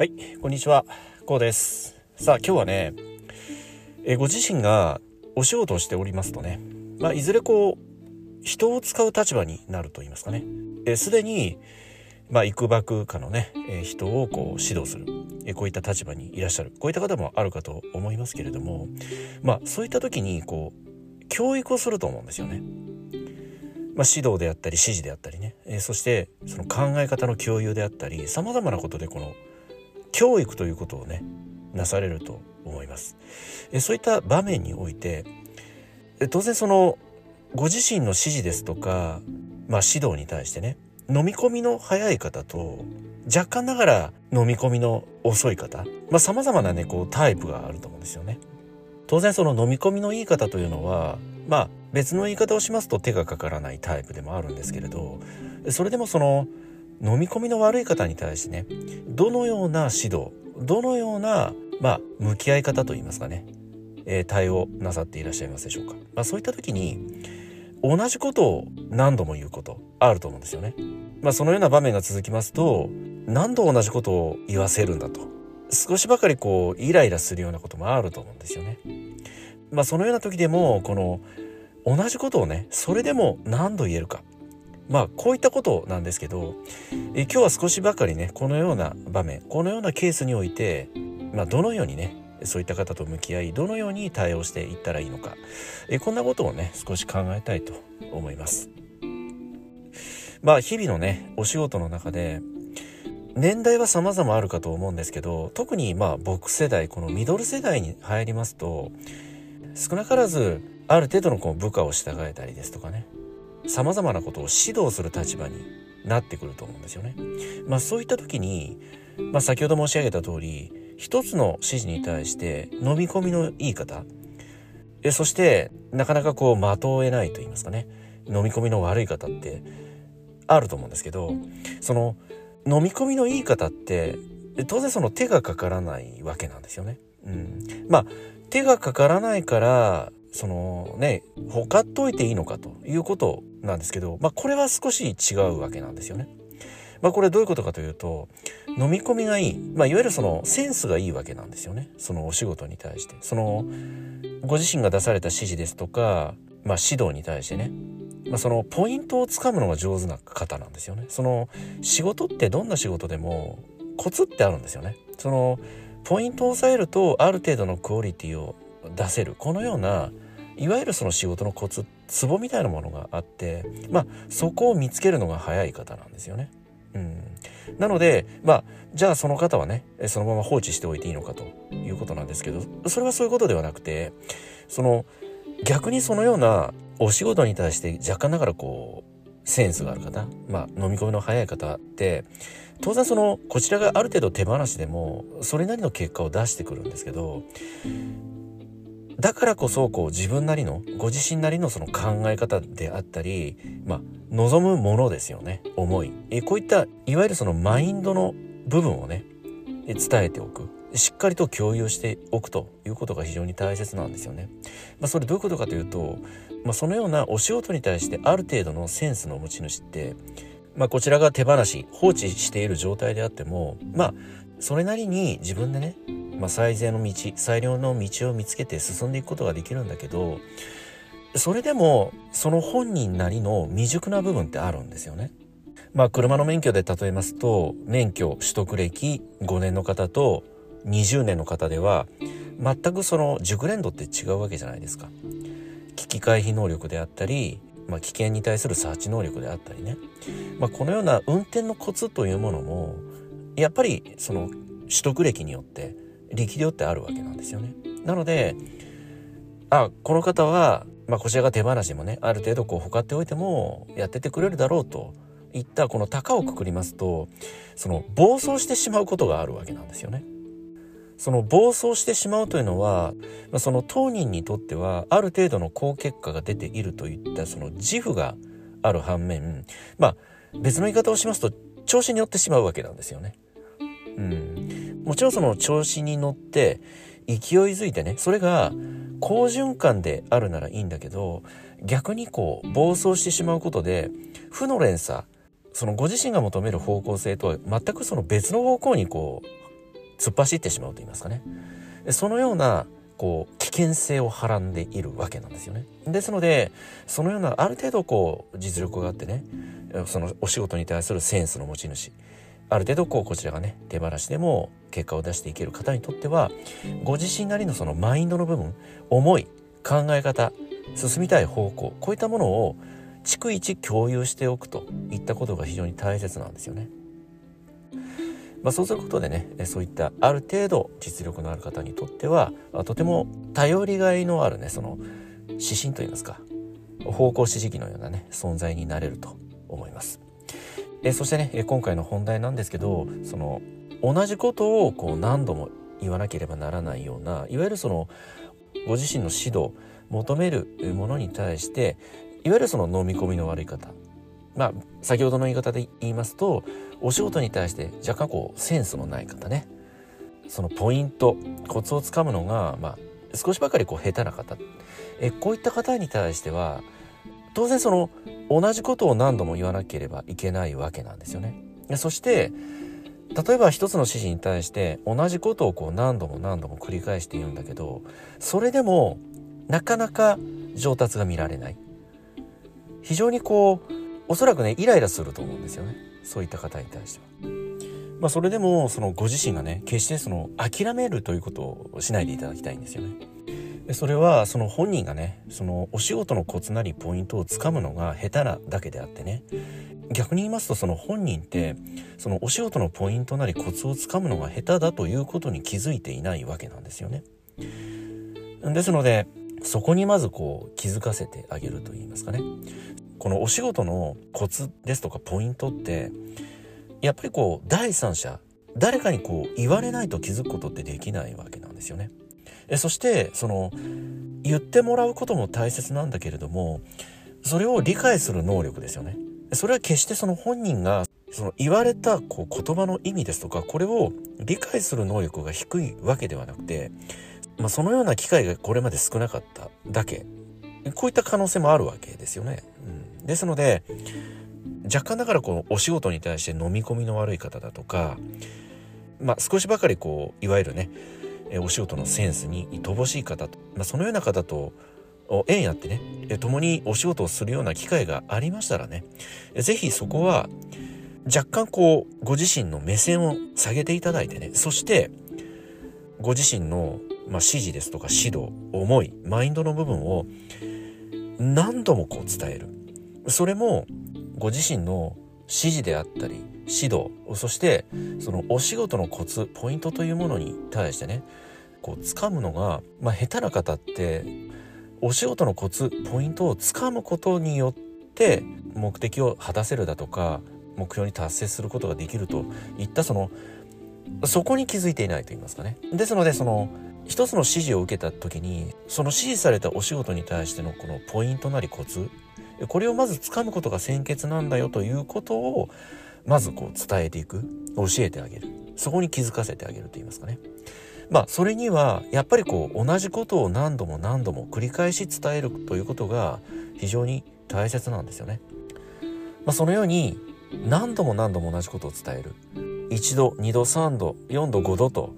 はい、こんにちは。こうです。さあ、今日はね、えご自身がお仕事をしておりますとね、まあ、いずれこう、人を使う立場になると言いますかね。すでに、まあ、いくばくかのね、え人をこう指導する、えこういった立場にいらっしゃる。こういった方もあるかと思いますけれども、まあ、そういった時に、こう、教育をすると思うんですよね。まあ、指導であったり指示であったりね、え、そしてその考え方の共有であったりさまざまなことでこの教育ということをねなされると思います。そういった場面において、当然そのご自身の指示ですとか、まあ、指導に対してね飲み込みの早い方と若干ながら飲み込みの遅い方まあ様々なねこうタイプがあると思うんですよね。当然その飲み込みのいい方というのはまあ別の言い方をしますと手がかからないタイプでもあるんですけれどそれでもその飲み込みの悪い方に対してねどのような指導どのようなまあ向き合い方といいますかね、えー、対応なさっていらっしゃいますでしょうか、まあ、そういった時に同じことを何度も言うことあると思うんですよね。まあ、そのような場面が続きますと何度同じことを言わせるんだと少しばかりこうイライラするようなこともあると思うんですよね。まあそのような時でもこの同じことをねそれでも何度言えるかまあこういったことなんですけどえ今日は少しばかりねこのような場面このようなケースにおいて、まあ、どのようにねそういった方と向き合いどのように対応していったらいいのかえこんなことをね少し考えたいと思います。まあ日々のねお仕事の中で年代は様々あるかと思うんですけど特にまあ僕世代このミドル世代に入りますと少なからずある程度のこう部下を従えたりですとかね様々なことを指導する立場になってくると思うんですよね。まあそういった時に、まあ、先ほど申し上げた通り一つの指示に対して飲み込みのいい方えそしてなかなかこう的を得ないと言いますかね飲み込みの悪い方ってあると思うんですけどその飲み込みのいい方って当然その手がかからないわけなんですよね。うん、まあ手がかからないからそのねほかっといていいのかということなんですけど、まあ、これは少し違うわけなんですよね。まあ、これどういうことかというと飲み込みがいい、まあ、いわゆるそのセンスがいいわけなんですよね。そのお仕事に対して。そのご自身が出された指示ですとか、まあ、指導に対してね、まあ、そのポイントをつかむのが上手な方なんですよね。その仕事ってどんな仕事でもコツってあるんですよね。そのポイントを押さえるとある程度のクオリティを出せる。このようないわゆるその仕事のコツツボみたいなものがあってまあそこを見つけるのが早い方なんですよね。うん、なのでまあじゃあその方はねそのまま放置しておいていいのかということなんですけどそれはそういうことではなくてその逆にそのようなお仕事に対して若干ながらこうセンスがある方、まあ、飲み込みの早い方って当然そのこちらがある程度手放しでもそれなりの結果を出してくるんですけどだからこそこう自分なりのご自身なりのその考え方であったり、まあ、望むものですよね思いえこういったいわゆるそのマインドの部分をね伝えておくしっかりと共有しておくということが非常に大切なんですよね。まあ、それどういうことかというと、まあ、そのようなお仕事に対してある程度のセンスの持ち主って、まあ、こちらが手放し放置している状態であってもまあそれなりに自分でねまあ、最善の道最良の道を見つけて進んでいくことができるんだけどそれでもその本人なりの未熟な部分ってあるんですよね。まあ車の免許で例えますと免許取得歴5年の方と20年の方では全くその熟練度って違うわけじゃないですか。危機回避能力であったり、まあ、危険に対するサーチ能力であったりね、まあ、このような運転のコツというものもやっぱりその取得歴によって力量ってあるわけなんですよね。なのであこの方は、まあ、こちらが手放しもねある程度こうほかっておいてもやっててくれるだろうといったこの高をくくりますとその暴走してしまうことがあるわけなんですよね。その暴走してしまうというのは、まあ、その当人にとってはある程度の好結果が出ているといったその自負がある反面まあ別の言い方をしますと調子に乗ってしまうわけなんですよね。うん、もちろんその調子に乗って勢いづいてねそれが好循環であるならいいんだけど逆にこう暴走してしまうことで負の連鎖そのご自身が求める方向性とは全くその別の方向にこう突っ走ってしまうと言いますかねそのようなこう険性をはらんでいるわけなんですよねですのでそのようなある程度こう実力があってねそのお仕事に対するセンスの持ち主ある程度こうこちらがね手放しでも結果を出していける方にとってはご自身なりのそのマインドの部分思い考え方進みたい方向こういったものを逐一共有しておくといったことが非常に大切なんですよね。まあ、そうすることでねそういったある程度実力のある方にとってはとても頼りがいのあるねその指針といいますか方向指示器のようなね存在になれると思います。えそしてね今回の本題なんですけどその同じことをこう何度も言わなければならないようないわゆるそのご自身の指導求めるものに対していわゆるその飲み込みの悪い方まあ先ほどの言い方で言いますとお仕事に対して若干こうセンスのない方ね。そのポイントコツをつかむのが、まあ、少しばかりこう下手な方。えこういった方に対しては当然その同じことを何度も言わなければいけないわけなんですよね。そして例えば一つの指示に対して同じことをこう何度も何度も繰り返して言うんだけどそれでもなかなか上達が見られない。非常にこうおそらくねイライラすると思うんですよねそういった方に対しては。まあ、それでもそのご自身がね決してその諦めるということをしないでいただきたいんですよね。それはその本人がねそのお仕事のコツなりポイントをつかむのが下手なだけであってね逆に言いますとその本人ってそのお仕事のポイントなりコツをつかむのが下手だということに気づいていないわけなんですよね。ですのでそこにまずこう気づかせてあげると言いますかねこのお仕事のコツですとかポイントってやっぱりこう第三者誰かにこう言われないと気づくことってできないわけなんですよね。えそしてその言ってもらうことも大切なんだけれどもそれを理解する能力ですよね。それは決してその本人がその言われたこう言葉の意味ですとかこれを理解する能力が低いわけではなくて、まあ、そのような機会がこれまで少なかっただけこういった可能性もあるわけですよね。うん、ですので若干だからこうお仕事に対して飲み込みの悪い方だとか、まあ、少しばかりこういわゆるねお仕事のセンスに乏しい方と、まあ、そのような方と縁やってね共にお仕事をするような機会がありましたらね是非そこは若干こうご自身の目線を下げていただいてねそしてご自身の、まあ、指示ですとか指導思いマインドの部分を何度もこう伝えるそれもご自身の指示であったり指導そしてそのお仕事のコツポイントというものに対してねこう掴むのが、まあ、下手な方ってお仕事のコツポイントをつかむことによって目的を果たせるだとか目標に達成することができるといったそのそこに気づいていないと言いますかね。ですのでその一つの指示を受けた時にその指示されたお仕事に対してのこのポイントなりコツこれをまず掴むことが先決なんだよということをまずこう伝えていく教えてあげる。そこに気づかせてあげると言いますかね。まあそれにはやっぱりこう同じことを何度も何度も繰り返し伝えるということが非常に大切なんですよね。まあ、そのように何度も何度も同じことを伝える。1度2度3度4度5度と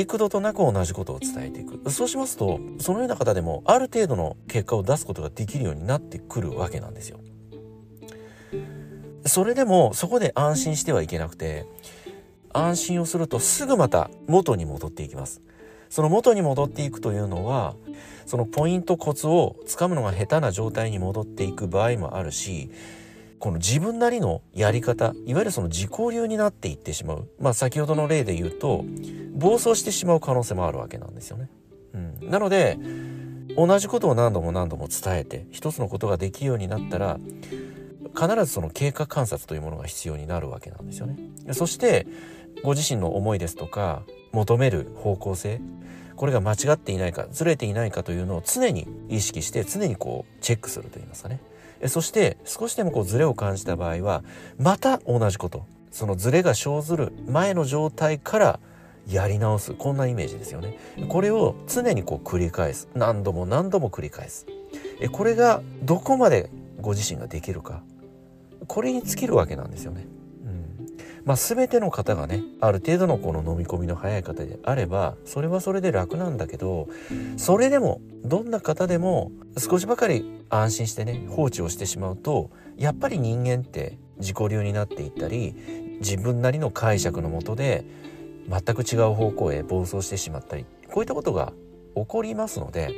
幾度となく同じことを伝えていくそうしますとそのような方でもある程度の結果を出すことができるようになってくるわけなんですよ。それでもそこで安心してはいけなくて安心をするとすぐまた元に戻っていきますその元に戻っていくというのはそのポイントコツをつかむのが下手な状態に戻っていく場合もあるしこの自分なりのやり方いわゆるその自己流になっていってしまうまあ先ほどの例で言うと暴走してしまう可能性もあるわけなんですよね。うん、なので同じことを何度も何度も伝えて一つのことができるようになったら必ずその経過観察というものが必要になるわけなんですよね。そしてご自身の思いですとか求める方向性これが間違っていないかずれていないかというのを常に意識して常にこうチェックするといいますかねそして少しでもこうズレを感じた場合はまた同じこと。そのズレが生ずる前の状態からやり直す。こんなイメージですよね。これを常にこう繰り返す。何度も何度も繰り返す。これがどこまでご自身ができるか。これに尽きるわけなんですよね。うん、まあ、全ての方がねある程度のこの飲み込みの早い方であればそれはそれで楽なんだけどそれでもどんな方でも少しばかり安心してね放置をしてしまうとやっぱり人間って自己流になっていったり自分なりの解釈のもとで全く違う方向へ暴走してしまったりこういったことが起こりますので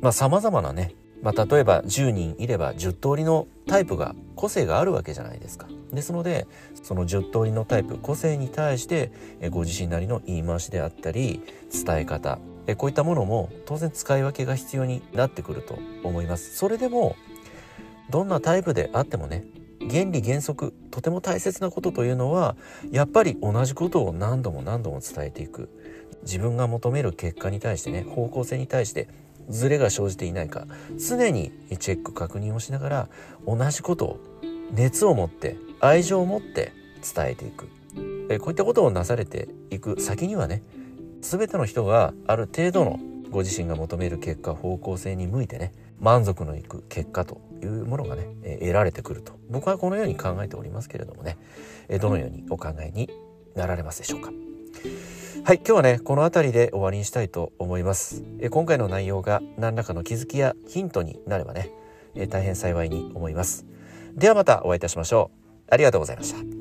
まあ様々なねまあ、例えば10人いれば10通りのタイプが個性があるわけじゃないですか。ですのでその10通りのタイプ個性に対してご自身なりの言い回しであったり伝え方こういったものも当然使い分けが必要になってくると思います。それでもどんなタイプであってもね原理原則とても大切なことというのはやっぱり同じことを何度も何度も伝えていく自分が求める結果に対してね方向性に対してズレが生じていないか常にチェック確認をしながら同じことを熱を持って愛情を持って伝えていくこういったことをなされていく先にはね全ての人がある程度のご自身が求める結果方向性に向いてね満足のいく結果というものがね得られてくると僕はこのように考えておりますけれどもねどのようにお考えになられますでしょうか。はい、今日はね、この辺りで終わりにしたいと思います。え今回の内容が何らかの気づきやヒントになればね、え大変幸いに思います。ではまたお会いいたしましょう。ありがとうございました。